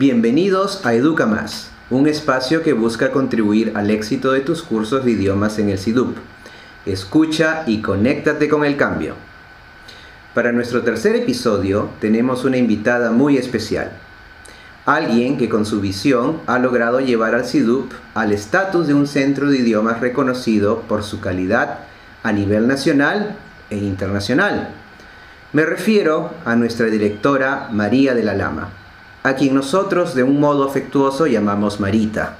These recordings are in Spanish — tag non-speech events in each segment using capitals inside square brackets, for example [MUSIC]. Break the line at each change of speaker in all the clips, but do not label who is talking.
Bienvenidos a Educa Más, un espacio que busca contribuir al éxito de tus cursos de idiomas en el SIDUP. Escucha y conéctate con el cambio. Para nuestro tercer episodio tenemos una invitada muy especial. Alguien que con su visión ha logrado llevar al SIDUP al estatus de un centro de idiomas reconocido por su calidad a nivel nacional e internacional. Me refiero a nuestra directora María de la Lama a quien nosotros de un modo afectuoso llamamos Marita.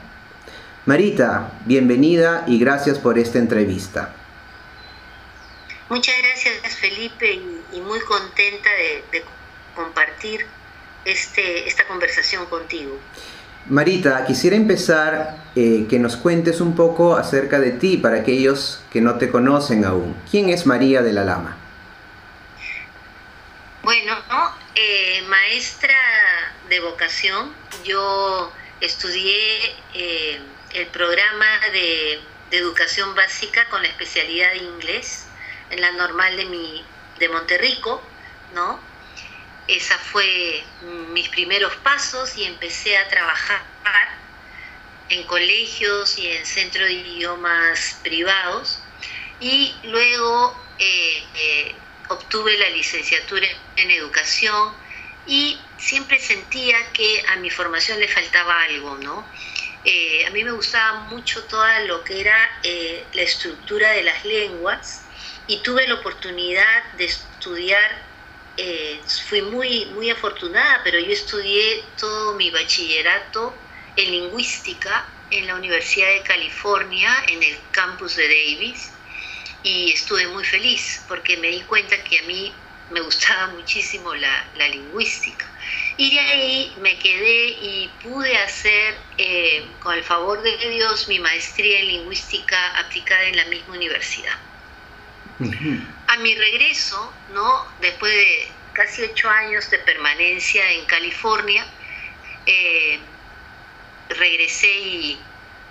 Marita, bienvenida y gracias por esta entrevista.
Muchas gracias Felipe y, muy contenta de, compartir este, esta conversación contigo.
Marita, quisiera empezar eh, que nos cuentes un poco acerca de ti para aquellos que no te conocen aún. ¿Quién es María de la Lama?
Bueno, eh, maestra de vocación. Yo estudié eh, el programa de, educación básica con la especialidad de inglés en la normal de, mi, de Monterrico, ¿no? Esa fue mis primeros pasos y empecé a trabajar en colegios y en centros de idiomas privados y luego eh, eh, obtuve la licenciatura en educación y siempre sentía que a mi formación le faltaba algo, ¿no? Eh, a mí me gustaba mucho todo lo que era eh, la estructura de las lenguas y tuve la oportunidad de estudiar, eh, fui muy, muy afortunada, pero yo estudié todo mi bachillerato en lingüística en la Universidad de California, en el campus de Davis, y estuve muy feliz porque me di cuenta que a mí me gustaba muchísimo la, lingüística. Y de ahí me quedé y pude hacer, eh, con el favor de Dios, mi maestría en lingüística aplicada en la misma universidad. A mi regreso, ¿no? después de casi ocho años de permanencia en California, eh, regresé y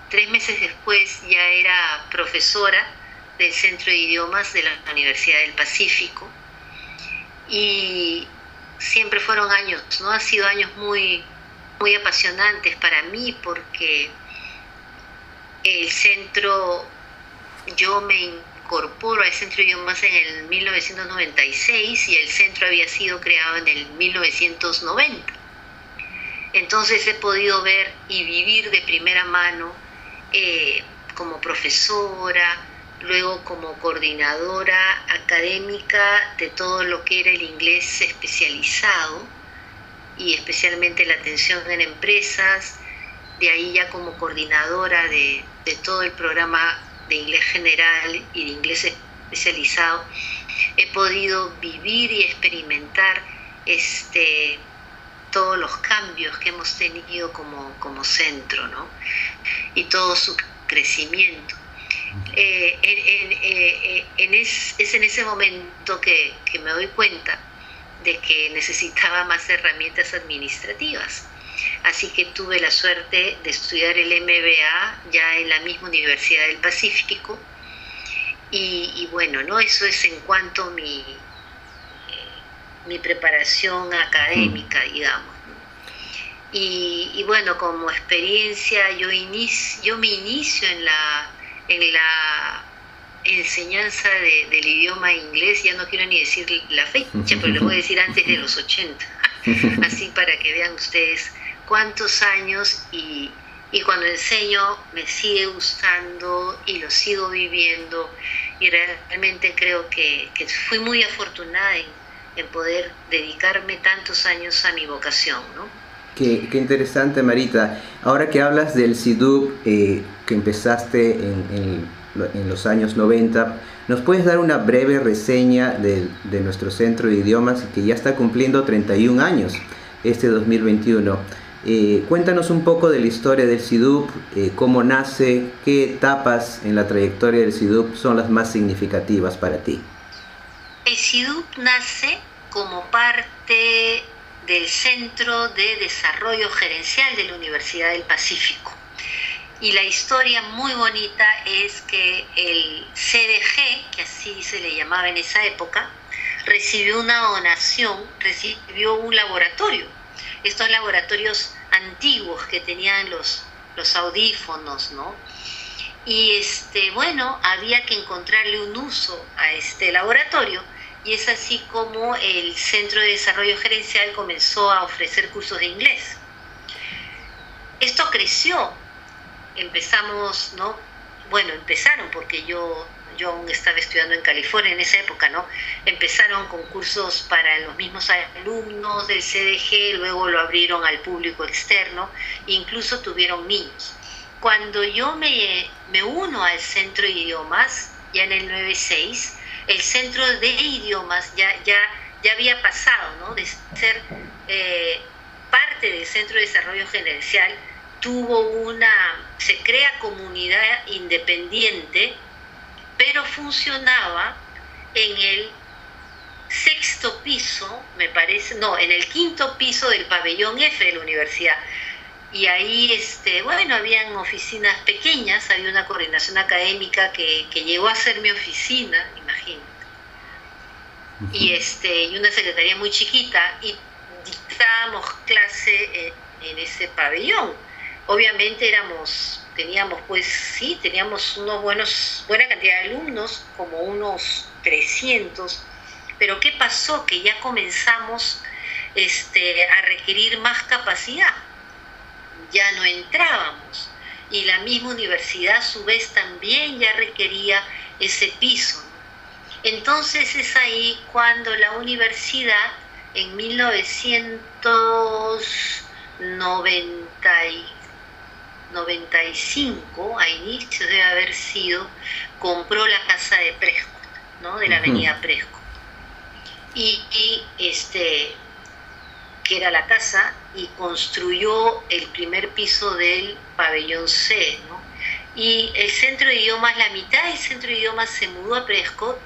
tres meses después ya era profesora del Centro de Idiomas de la Universidad del Pacífico y siempre fueron años, ¿no? Han sido años muy, muy apasionantes para mí porque el centro, yo me incorporo al centro de idiomas en el 1996 y el centro había sido creado en el 1990. Entonces he podido ver y vivir de primera mano eh, como profesora, luego como coordinadora académica de todo lo que era el inglés especializado y especialmente la atención en empresas, de ahí ya como coordinadora de, todo el programa de inglés general y de inglés especializado, he podido vivir y experimentar este, todos los cambios que hemos tenido como, como centro ¿no? y todo su crecimiento. Eh, eh, en, es, en ese momento que, me doy cuenta de que necesitaba más herramientas administrativas. Así que tuve la suerte de estudiar el MBA ya en la misma Universidad del Pacífico. Y, bueno, ¿no? eso es en cuanto a mi, mi preparación académica, digamos. Y, bueno, como experiencia, yo, inicio, yo me inicio en la en la enseñanza del idioma inglés, ya no quiero ni decir la fecha, [LAUGHS] pero le voy a decir antes de los 80, [LAUGHS] así para que vean ustedes cuántos años y, cuando enseño me sigue gustando y lo sigo viviendo y realmente creo que, fui muy afortunada en, poder dedicarme tantos años a mi vocación, ¿no?
Qué, interesante, Marita. Ahora que hablas del SIDUB, eh, que empezaste en, los años 90, ¿nos puedes dar una breve reseña de, nuestro centro de idiomas que ya está cumpliendo 31 años este 2021? Eh, cuéntanos un poco de la historia del SIDUP, eh, cómo nace, qué etapas en la trayectoria del SIDUP son las más significativas para ti.
El SIDUP nace como parte del Centro de Desarrollo Gerencial de la Universidad del Pacífico. Y la historia muy bonita es que el CDG, que así se le llamaba en esa época, recibió una donación, recibió un laboratorio. Estos laboratorios antiguos que tenían los, los audífonos, ¿no? Y este, bueno, había que encontrarle un uso a este laboratorio y es así como el Centro de Desarrollo Gerencial comenzó a ofrecer cursos de inglés. Esto creció, empezamos, ¿no? Bueno, empezaron porque yo yo aún estaba estudiando en California en esa época, ¿no? Empezaron con cursos para los mismos alumnos del CDG, luego lo abrieron al público externo, incluso tuvieron niños. Cuando yo me, me uno al centro de idiomas, ya en el 96, el centro de idiomas ya, ya, ya había pasado, ¿no? De ser eh, parte del centro de desarrollo gerencial, tuvo una, se crea comunidad independiente, pero funcionaba en el sexto piso, me parece, no, en el quinto piso del pabellón F de la universidad. Y ahí, este, bueno, habían oficinas pequeñas, había una coordinación académica que, llegó a ser mi oficina, imagínate. Y, este, y una secretaría muy chiquita, y dictábamos clase en ese pabellón. Obviamente éramos teníamos pues sí, teníamos unos buenos, buena cantidad de alumnos, como unos 300, pero ¿qué pasó? Que ya comenzamos este, a requerir más capacidad, ya no entrábamos y la misma universidad a su vez también ya requería ese piso. Entonces es ahí cuando la universidad en 1990 95, a inicios debe haber sido, compró la casa de Prescott, ¿no? de la avenida Prescott. Y, este, que era la casa, y construyó el primer piso del pabellón C. ¿no? Y el centro de idiomas, la mitad del centro de idiomas se mudó a Prescott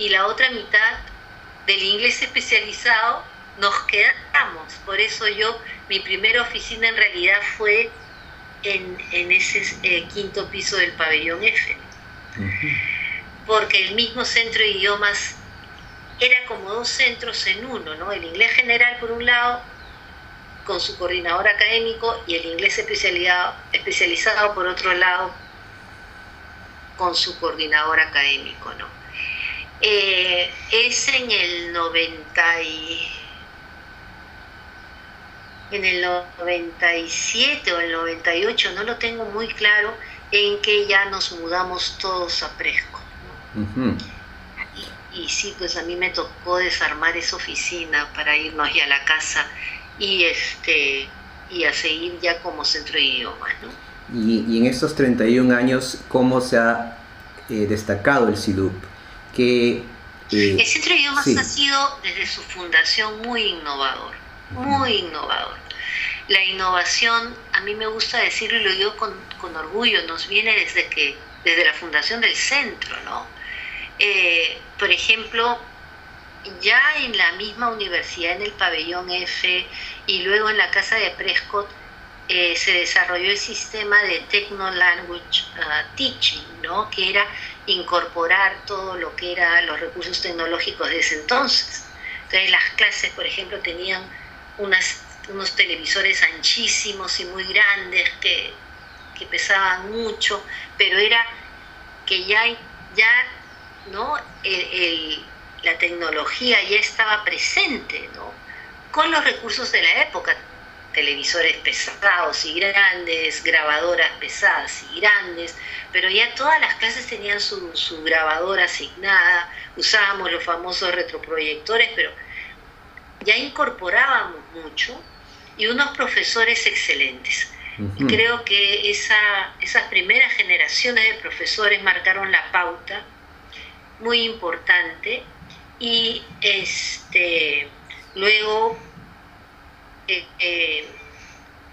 y la otra mitad del inglés especializado nos quedamos. Por eso yo, mi primera oficina en realidad fue en, ese eh, quinto piso del pabellón F. Porque el mismo centro de idiomas era como dos centros en uno, ¿no? El inglés general por un lado, con su coordinador académico, y el inglés especializado, especializado por otro lado, con su coordinador académico, ¿no? Eh, es en el 90 y en el 97 o el 98, no lo tengo muy claro, en que ya nos mudamos todos a Presco. y, sí, pues a mí me tocó desarmar esa oficina para irnos ya a la casa y, este, y a seguir ya como centro de idiomas.
Y, en estos 31 años, ¿cómo se ha eh, destacado el CIDUP?
Que, eh, el centro de idiomas ha sido desde su fundación muy innovador muy innovador. La innovación, a mí me gusta decirlo y lo digo con, orgullo, nos viene desde, que, desde la fundación del centro, ¿no? Eh, por ejemplo, ya en la misma universidad, en el pabellón F y luego en la casa de Prescott, eh, se desarrolló el sistema de Techno Language uh, Teaching, ¿no? que era incorporar todo lo que eran los recursos tecnológicos de ese entonces. Entonces las clases, por ejemplo, tenían unos televisores anchísimos y muy grandes que, pesaban mucho, pero era que ya, ya ¿no? la tecnología ya estaba presente ¿no? con los recursos de la época, televisores pesados y grandes, grabadoras pesadas y grandes, pero ya todas las clases tenían su, su grabadora asignada, usábamos los famosos retroproyectores, pero ya incorporábamos mucho y unos profesores excelentes. Creo que esa, esas primeras generaciones de profesores marcaron la pauta, muy importante, y este, luego eh, eh,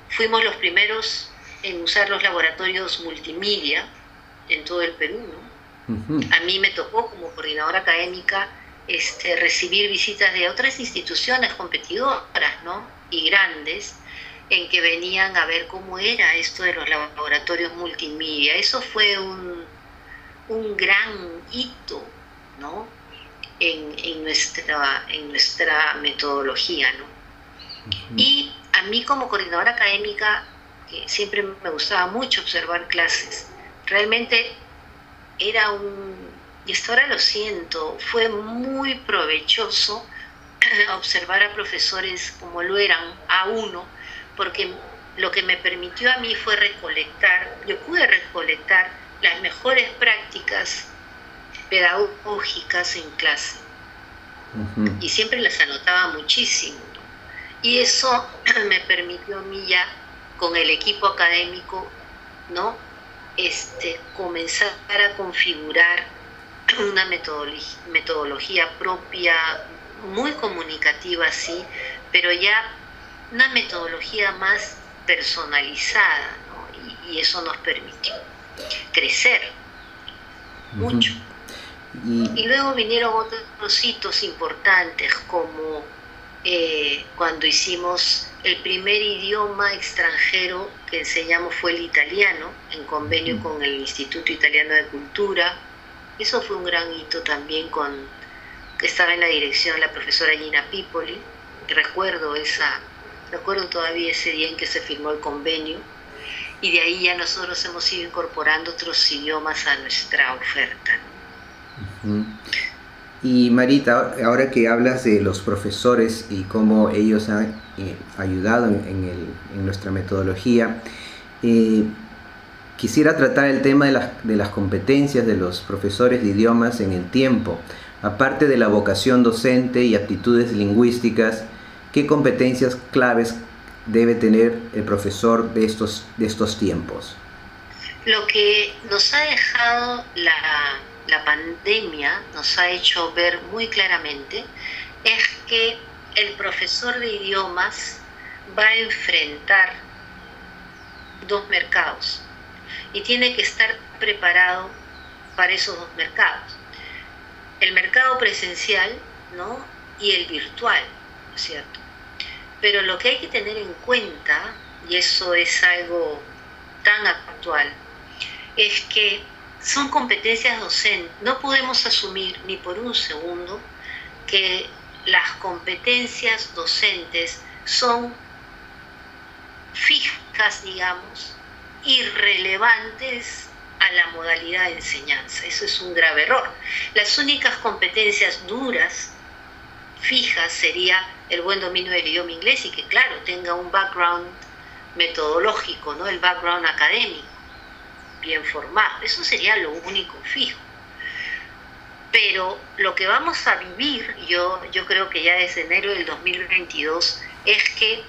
fuimos los primeros en usar los laboratorios multimedia en todo el Perú. A mí me tocó como coordinadora académica este, recibir visitas de otras instituciones competidoras ¿no? y grandes en que venían a ver cómo era esto de los laboratorios multimedia. Eso fue un, un gran hito ¿no? en, en, nuestra, en nuestra metodología. ¿no? Y a mí como coordinadora académica, que siempre me gustaba mucho observar clases, realmente era un, y hasta ahora lo siento, fue muy provechoso [CLEARS THROAT] observar a profesores como lo eran a uno, porque lo que me permitió a mí fue recolectar, yo pude recolectar las mejores prácticas pedagógicas en clase. Y siempre las anotaba muchísimo. Y eso [CLEARS THROAT] me permitió a mí ya, con el equipo académico, ¿no? Este, comenzar a configurar [CLEARS THROAT] una metodología, metodología propia, muy comunicativa, sí, pero ya una metodología más personalizada, y, eso nos permitió crecer mucho. Y, luego vinieron otros hitos importantes, como eh, cuando hicimos el primer idioma extranjero que enseñamos fue el italiano, en convenio con el Instituto Italiano de Cultura. Eso fue un gran hito también con que estaba en la dirección la profesora Gina Pipoli. Recuerdo esa, recuerdo todavía ese día en que se firmó el convenio y de ahí ya nosotros hemos ido incorporando otros idiomas a nuestra oferta.
Y Marita, ahora que hablas de los profesores y cómo ellos han eh, ayudado en, nuestra metodología, eh, quisiera tratar el tema de las, competencias de los profesores de idiomas en el tiempo. Aparte de la vocación docente y aptitudes lingüísticas, ¿qué competencias claves debe tener el profesor de estos, de estos tiempos?
Lo que nos ha dejado la, la pandemia, nos ha hecho ver muy claramente, es que el profesor de idiomas va a enfrentar dos mercados y tiene que estar preparado para esos dos mercados el mercado presencial ¿no? y el virtual, cierto? Pero lo que hay que tener en cuenta, y eso es algo tan actual, es que son competencias docentes. No podemos asumir ni por un segundo que las competencias docentes son fijas, digamos, irrelevantes a la modalidad de enseñanza. Eso es un grave error. Las únicas competencias duras, fijas, sería el buen dominio del idioma inglés y que, claro, tenga un background metodológico, ¿no? el background académico, bien formado. Eso sería lo único fijo. Pero lo que vamos a vivir, yo, yo creo que ya desde enero del 2022, es que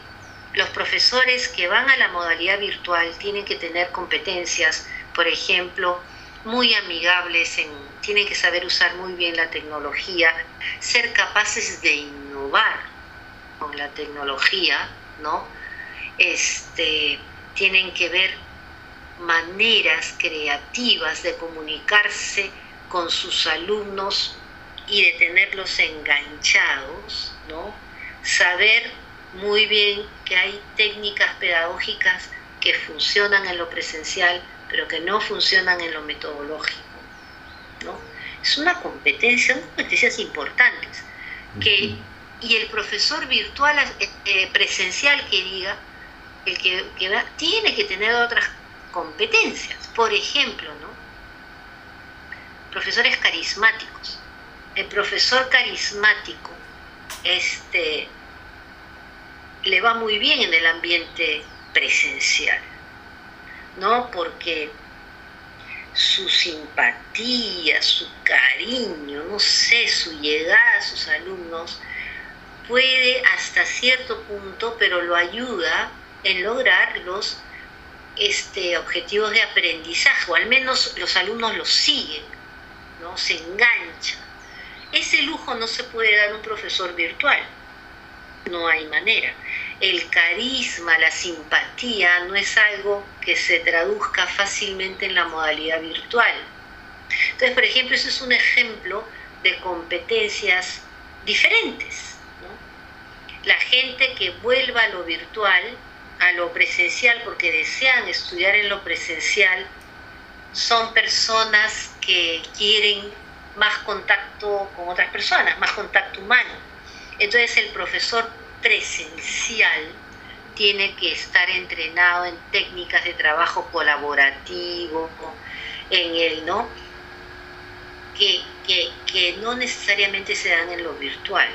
los profesores que van a la modalidad virtual tienen que tener competencias por ejemplo, muy amigables, en, tienen que saber usar muy bien la tecnología, ser capaces de innovar con la tecnología, ¿no? Este, tienen que ver maneras creativas de comunicarse con sus alumnos y de tenerlos enganchados, ¿no? Saber muy bien que hay técnicas pedagógicas que funcionan en lo presencial, pero que no funcionan en lo metodológico. ¿no? Es una competencia, son competencias importantes. Que, y el profesor virtual eh, presencial que diga, el que, tiene que tener otras competencias. Por ejemplo, ¿no? profesores carismáticos. El profesor carismático este, le va muy bien en el ambiente presencial ¿no? Porque su simpatía, su cariño, no sé, su llegada a sus alumnos puede hasta cierto punto, pero lo ayuda en lograr los este, objetivos de aprendizaje, o al menos los alumnos los siguen, ¿no? se enganchan. Ese lujo no se puede dar un profesor virtual, no hay manera el carisma, la simpatía no es algo que se traduzca fácilmente en la modalidad virtual. Entonces, por ejemplo, eso es un ejemplo de competencias diferentes. La gente que vuelva a lo virtual, a lo presencial, porque desean estudiar en lo presencial, son personas que quieren más contacto con otras personas, más contacto humano. Entonces el profesor presencial tiene que estar entrenado en técnicas de trabajo colaborativo, en el, ¿no? Que, no necesariamente se dan en lo virtual.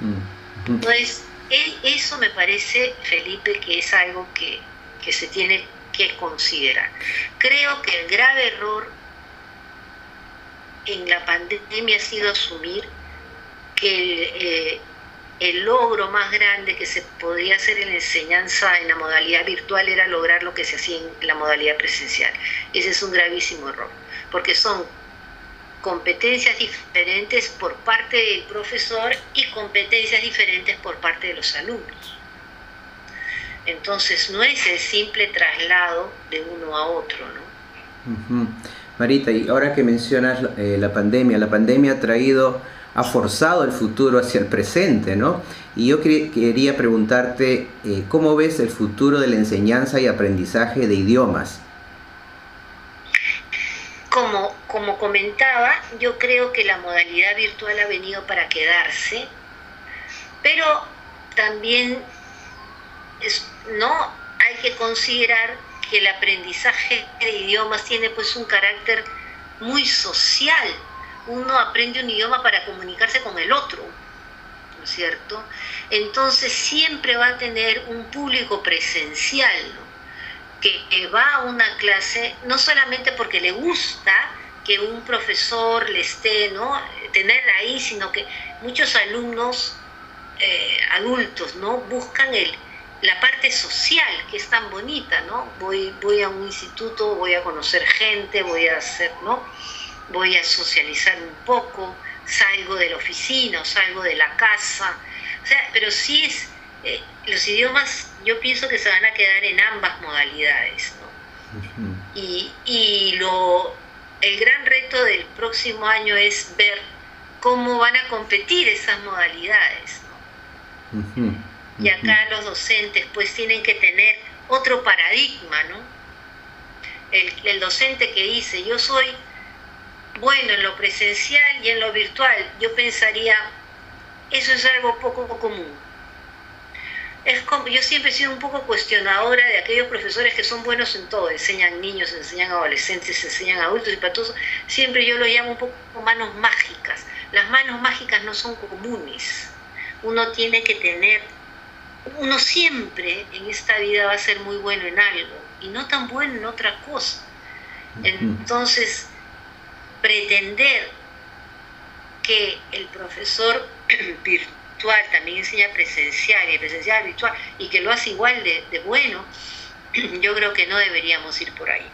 Mm. Entonces, e, eso me parece, Felipe, que es algo que, que se tiene que considerar. Creo que el grave error en la pandemia ha sido asumir que eh, el, logro más grande que se podía hacer en la enseñanza en la modalidad virtual era lograr lo que se hacía en la modalidad presencial. Ese es un gravísimo error, porque son competencias diferentes por parte del profesor y competencias diferentes por parte de los alumnos. Entonces no es el simple traslado de uno a otro, ¿no?
Marita, y ahora que mencionas eh, la pandemia, la pandemia ha traído, ha forzado el futuro hacia el presente, ¿no? Y yo quería preguntarte, eh, ¿cómo ves el futuro de la enseñanza y aprendizaje de idiomas?
Como, como comentaba, yo creo que la modalidad virtual ha venido para quedarse, pero también no hay que considerar que el aprendizaje de idiomas tiene pues un carácter muy social. Uno aprende un idioma para comunicarse con el otro, ¿no es cierto? Entonces siempre va a tener un público presencial, que va a una clase no solamente porque le gusta que un profesor le esté, ¿no? Tener ahí, sino que muchos alumnos eh, adultos, ¿no? Buscan el, la parte social que es tan bonita, ¿no? Voy, voy a un instituto, voy a conocer gente, voy a hacer, ¿no? Voy a socializar un poco, salgo de la oficina salgo de la casa. O sea, pero sí es, eh, los idiomas yo pienso que se van a quedar en ambas modalidades, ¿no? y, y lo, el gran reto del próximo año es ver cómo van a competir esas modalidades, ¿no? y acá los docentes pues tienen que tener otro paradigma, ¿no? El, docente que dice, yo soy bueno en lo presencial y en lo virtual, yo pensaría, eso es algo poco común. Es como, yo siempre he sido un poco cuestionadora de aquellos profesores que son buenos en todo, enseñan niños, enseñan adolescentes, enseñan adultos y para todos, siempre yo lo llamo un poco manos mágicas. Las manos mágicas no son comunes. Uno tiene que tener uno siempre en esta vida va a ser muy bueno en algo y no tan bueno en otra cosa. Entonces, pretender que el profesor [CLEARS THROAT] virtual también enseña presencial y presencial virtual y que lo hace igual de, bueno, [CLEARS THROAT] yo creo que no deberíamos ir por ahí.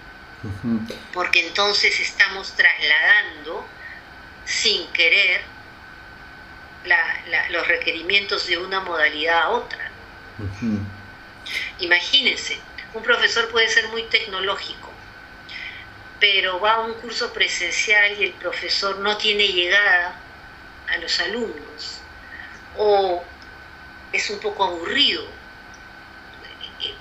Porque entonces estamos trasladando sin querer los requerimientos de una modalidad a otra. Imagínense, un profesor puede ser muy tecnológico, pero va a un curso presencial y el profesor no tiene llegada a los alumnos o es un poco aburrido.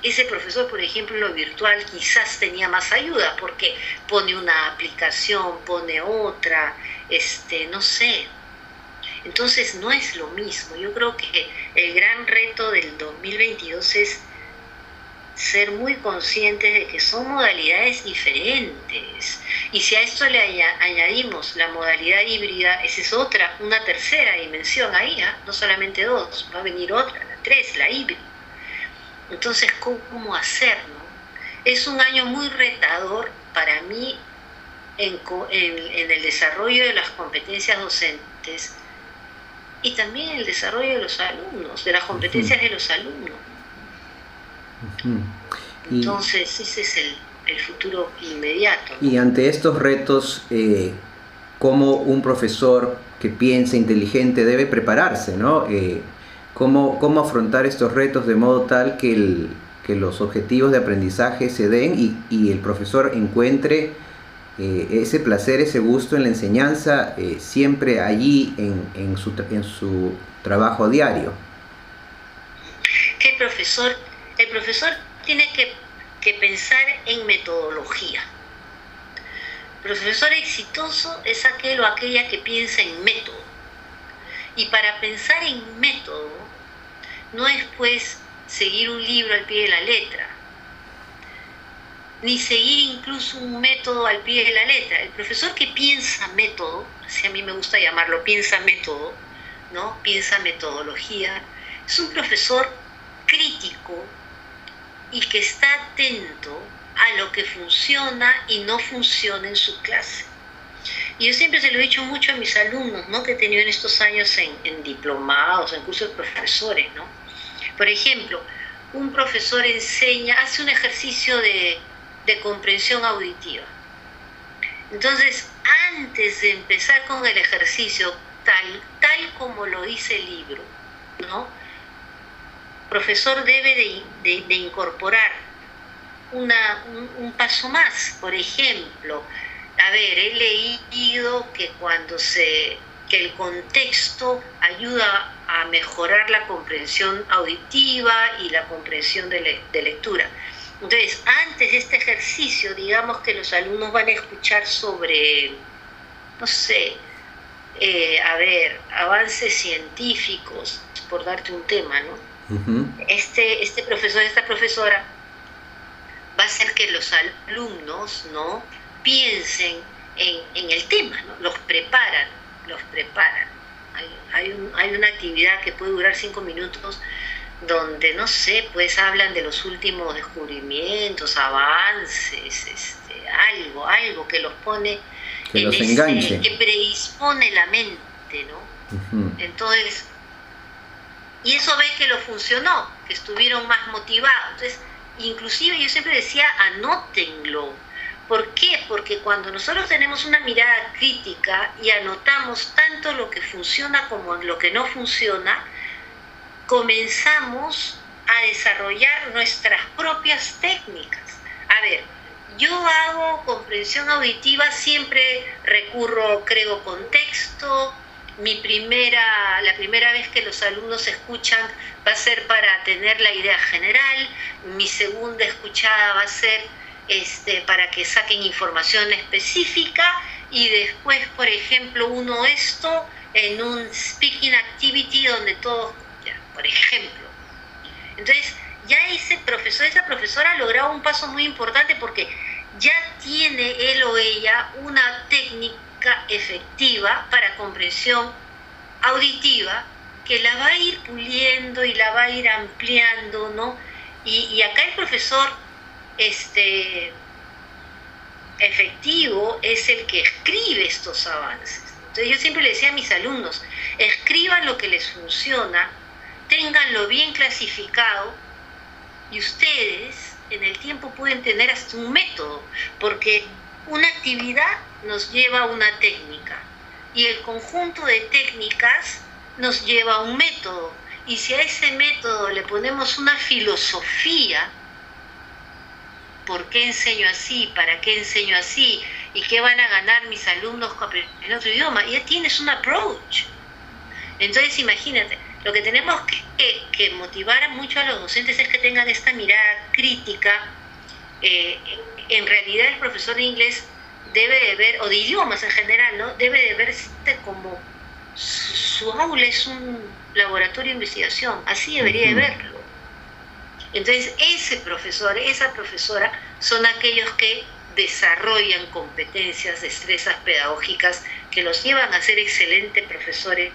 Ese profesor, por ejemplo, en lo virtual quizás tenía más ayuda porque pone una aplicación, pone otra, este, no sé, entonces no es lo mismo. Yo creo que el gran reto del 2022 es ser muy conscientes de que son modalidades diferentes. Y si a esto le añadimos la modalidad híbrida, esa es otra, una tercera dimensión ahí, ¿ah? no solamente dos, va a venir otra, la tres, la híbrida. Entonces, ¿cómo hacerlo? Es un año muy retador para mí en el desarrollo de las competencias docentes y también el desarrollo de los alumnos, de las competencias de los alumnos. Entonces, ese es el, futuro inmediato.
Y ante estos retos, eh, ¿cómo un profesor que piensa inteligente debe prepararse? ¿no? Eh, ¿cómo, ¿Cómo afrontar estos retos de modo tal que, el, que los objetivos de aprendizaje se den y, y el profesor encuentre eh, ese placer, ese gusto en la enseñanza eh, siempre allí en, su, en su trabajo diario.
El profesor, el profesor tiene que, que pensar en metodología. Profesor exitoso es aquel o aquella que piensa en método. Y para pensar en método no es pues seguir un libro al pie de la letra, ni seguir incluso un método al pie de la letra. El profesor que piensa método, si a mí me gusta llamarlo piensa método, ¿no? Piensa metodología, es un profesor crítico y que está atento a lo que funciona y no funciona en su clase. Y yo siempre se lo he dicho mucho a mis alumnos, ¿no? Que he tenido en estos años en, diplomados, en cursos de profesores, ¿no? Por ejemplo, un profesor enseña, hace un ejercicio de, de comprensión auditiva. Entonces, antes de empezar con el ejercicio, tal, tal como lo dice el libro, ¿no? Profesor debe de, incorporar un, paso más. Por ejemplo, a ver, he leído que cuando se que el contexto ayuda a mejorar la comprensión auditiva y la comprensión de lectura. Entonces, antes de este ejercicio, digamos que los alumnos van a escuchar sobre, no sé, eh, a ver, avances científicos, por darte un tema, ¿no? Este, este profesor, esta profesora, va a hacer que los alumnos, ¿no? Piensen en, en el tema, ¿no? Los preparan, los preparan. Hay, hay, un, hay una actividad que puede durar cinco minutos donde, no sé, pues hablan de los últimos descubrimientos, avances, este, algo, algo que los pone
que los ese, enganche.
que predispone la mente, ¿no? Uh -huh. Entonces, y eso ve que lo funcionó, que estuvieron más motivados. Entonces, inclusive yo siempre decía, anótenlo. ¿Por qué? Porque cuando nosotros tenemos una mirada crítica y anotamos tanto lo que funciona como lo que no funciona, comenzamos a desarrollar nuestras propias técnicas. A ver, yo hago comprensión auditiva, siempre recurro, creo, contexto. Mi primera, la primera vez que los alumnos escuchan va a ser para tener la idea general. Mi segunda escuchada va a ser este, para que saquen información específica. Y después, por ejemplo, uno esto en un speaking activity donde todos por ejemplo. Entonces, ya ese profesor, esa profesora ha logrado un paso muy importante porque ya tiene él o ella una técnica efectiva para comprensión auditiva que la va a ir puliendo y la va a ir ampliando, ¿no? Y, y acá el profesor este, efectivo es el que escribe estos avances. Entonces yo siempre le decía a mis alumnos, escriban lo que les funciona, ténganlo bien clasificado y ustedes en el tiempo pueden tener hasta un método, porque una actividad nos lleva a una técnica y el conjunto de técnicas nos lleva a un método. Y si a ese método le ponemos una filosofía, ¿por qué enseño así? ¿Para qué enseño así? ¿Y qué van a ganar mis alumnos en otro idioma? Ya tienes un approach. Entonces imagínate, lo que tenemos que, que, motivar mucho a los docentes es que tengan esta mirada crítica. Eh, en realidad el profesor de inglés debe de ver, o de idiomas en general, ¿no? debe de verse como su, aula es un laboratorio de investigación, así debería de verlo. Entonces ese profesor, esa profesora son aquellos que desarrollan competencias, destrezas pedagógicas que los llevan a ser excelentes profesores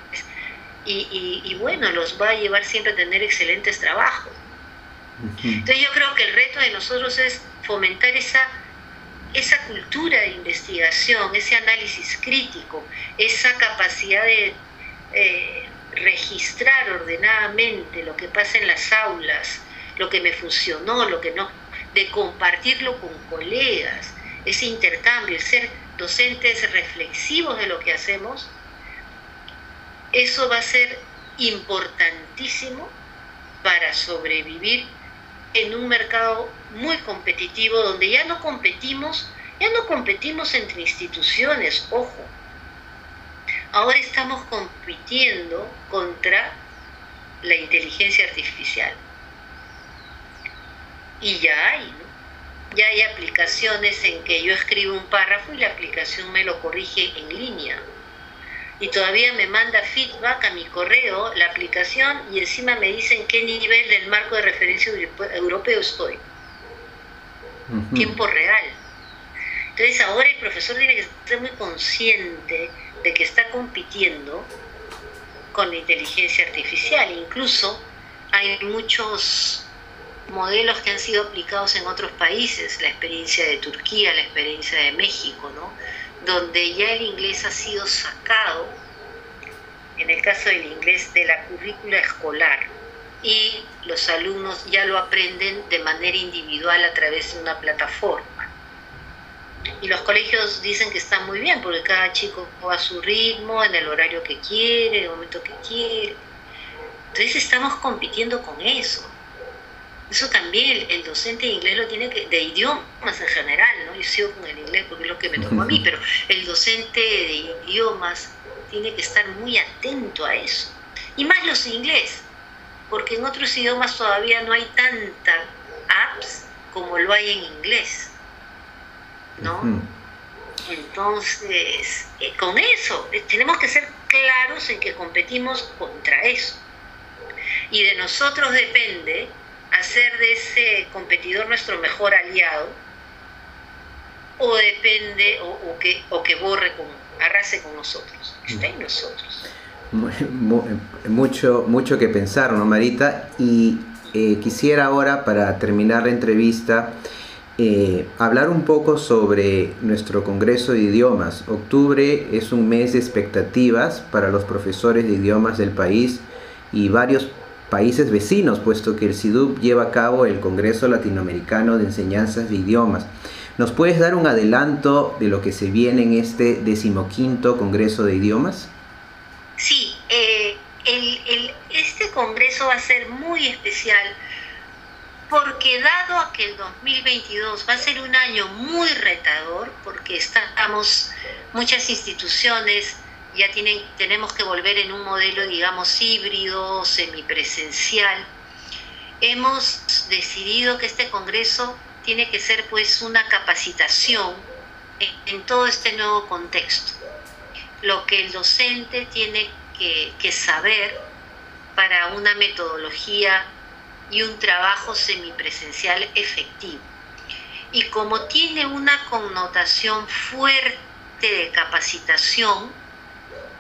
y, y, y, bueno, los va a llevar siempre a tener excelentes trabajos. Entonces yo creo que el reto de nosotros es fomentar esa, esa cultura de investigación, ese análisis crítico, esa capacidad de eh, registrar ordenadamente lo que pasa en las aulas, lo que me funcionó, lo que no, de compartirlo con colegas, ese intercambio, el ser docentes reflexivos de lo que hacemos eso va a ser importantísimo para sobrevivir en un mercado muy competitivo donde ya no competimos, ya no competimos entre instituciones, ojo. Ahora estamos compitiendo contra la inteligencia artificial. Y ya hay, ¿no? Ya hay aplicaciones en que yo escribo un párrafo y la aplicación me lo corrige en línea y todavía me manda feedback a mi correo, la aplicación, y encima me dicen qué nivel del marco de referencia europeo estoy. Tiempo real. Entonces ahora el profesor tiene que ser muy consciente de que está compitiendo con la inteligencia artificial. Incluso hay muchos modelos que han sido aplicados en otros países, la experiencia de Turquía, la experiencia de México, ¿no? Donde ya el inglés ha sido sacado, en el caso del inglés, de la currícula escolar y los alumnos ya lo aprenden de manera individual a través de una plataforma. Y los colegios dicen que está muy bien porque cada chico va a su ritmo, en el horario que quiere, en el momento que quiere. Entonces estamos compitiendo con eso. Eso también el, docente de inglés lo tiene que, de idiomas en general, con el inglés porque es lo que me tocó a mí, pero el docente de idiomas tiene que estar muy atento a eso. Y más los inglés, porque en otros idiomas todavía no hay tantas apps como lo hay en inglés, ¿no? Entonces, eh, con eso, eh, tenemos que ser claros en que competimos contra eso. Y de nosotros depende hacer de ese competidor nuestro mejor aliado o depende o, que, o que borre con, arrase con nosotros. Está en nosotros.
Mucho, mucho que pensar, ¿no, Marita? Y eh, quisiera ahora, para terminar la entrevista, eh, hablar un poco sobre nuestro Congreso de Idiomas. Octubre es un mes de expectativas para los profesores de idiomas del país y varios países vecinos, puesto que el CIDUP lleva a cabo el Congreso Latinoamericano de Enseñanzas de Idiomas. ¿Nos puedes dar un adelanto de lo que se viene en este decimoquinto Congreso de Idiomas?
Sí, eh, este Congreso va a ser muy especial porque dado que el 2022 va a ser un año muy retador, porque estamos muchas instituciones ya tienen, tenemos que volver en un modelo, digamos, híbrido, semipresencial. Hemos decidido que este Congreso tiene que ser pues una capacitación en, todo este nuevo contexto. Lo que el docente tiene que, que saber para una metodología y un trabajo semipresencial efectivo. Y como tiene una connotación fuerte de capacitación,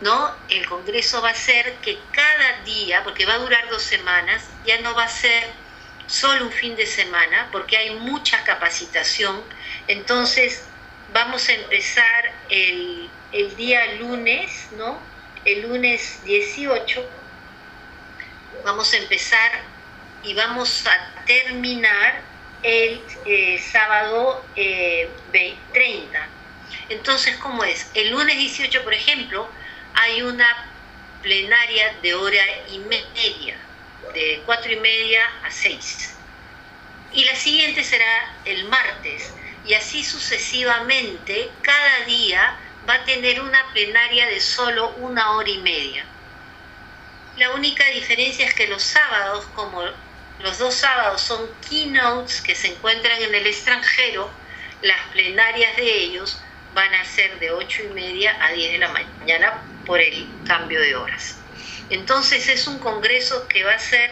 ¿no? El Congreso va a ser que cada día, porque va a durar dos semanas, ya no va a ser solo un fin de semana, porque hay mucha capacitación. Entonces, vamos a empezar el, día lunes, ¿no? El lunes 18, vamos a empezar y vamos a terminar el eh, sábado 30. Eh, Entonces, ¿cómo es? El lunes 18, por ejemplo, hay una plenaria de hora y media, de cuatro y media a seis. Y la siguiente será el martes. Y así sucesivamente, cada día va a tener una plenaria de solo una hora y media. La única diferencia es que los sábados, como los dos sábados son keynotes que se encuentran en el extranjero, las plenarias de ellos van a ser de ocho y media a 10 de la mañana por el cambio de horas. Entonces es un congreso que va a ser,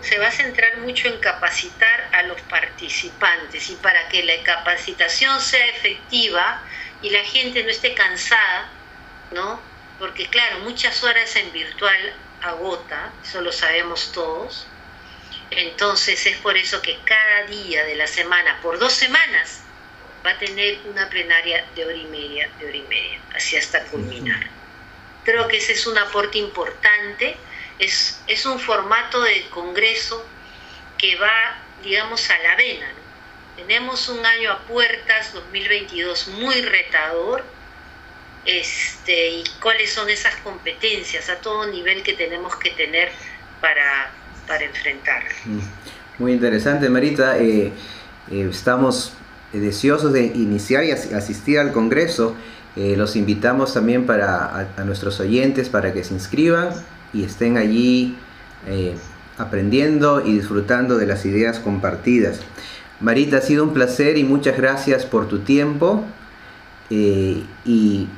se va a centrar mucho en capacitar a los participantes y para que la capacitación sea efectiva y la gente no esté cansada, ¿no? Porque claro, muchas horas en virtual agota, eso lo sabemos todos. Entonces es por eso que cada día de la semana, por dos semanas, va a tener una plenaria de hora y media, de hora y media, así hasta culminar. Creo que ese es un aporte importante, es, es un formato de congreso que va, digamos, a la vena. Tenemos un año a puertas, 2022, muy retador, este, y cuáles son esas competencias a todo nivel que tenemos que tener para, para enfrentarlo. Mm.
Muy interesante, Marita. Eh, eh, estamos deseosos de iniciar y asistir al Congreso. Eh, los invitamos también para a, nuestros oyentes para que se inscriban y estén allí eh, aprendiendo y disfrutando de las ideas compartidas. Marita, ha sido un placer y muchas gracias por tu tiempo. Eh, y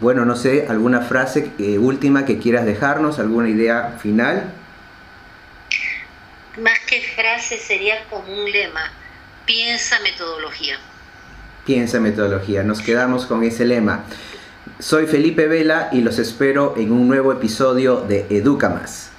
Bueno, no sé, alguna frase última que quieras dejarnos, alguna idea final.
Más que frase sería como un lema, piensa metodología.
Piensa metodología, nos quedamos con ese lema. Soy Felipe Vela y los espero en un nuevo episodio de Educa Más.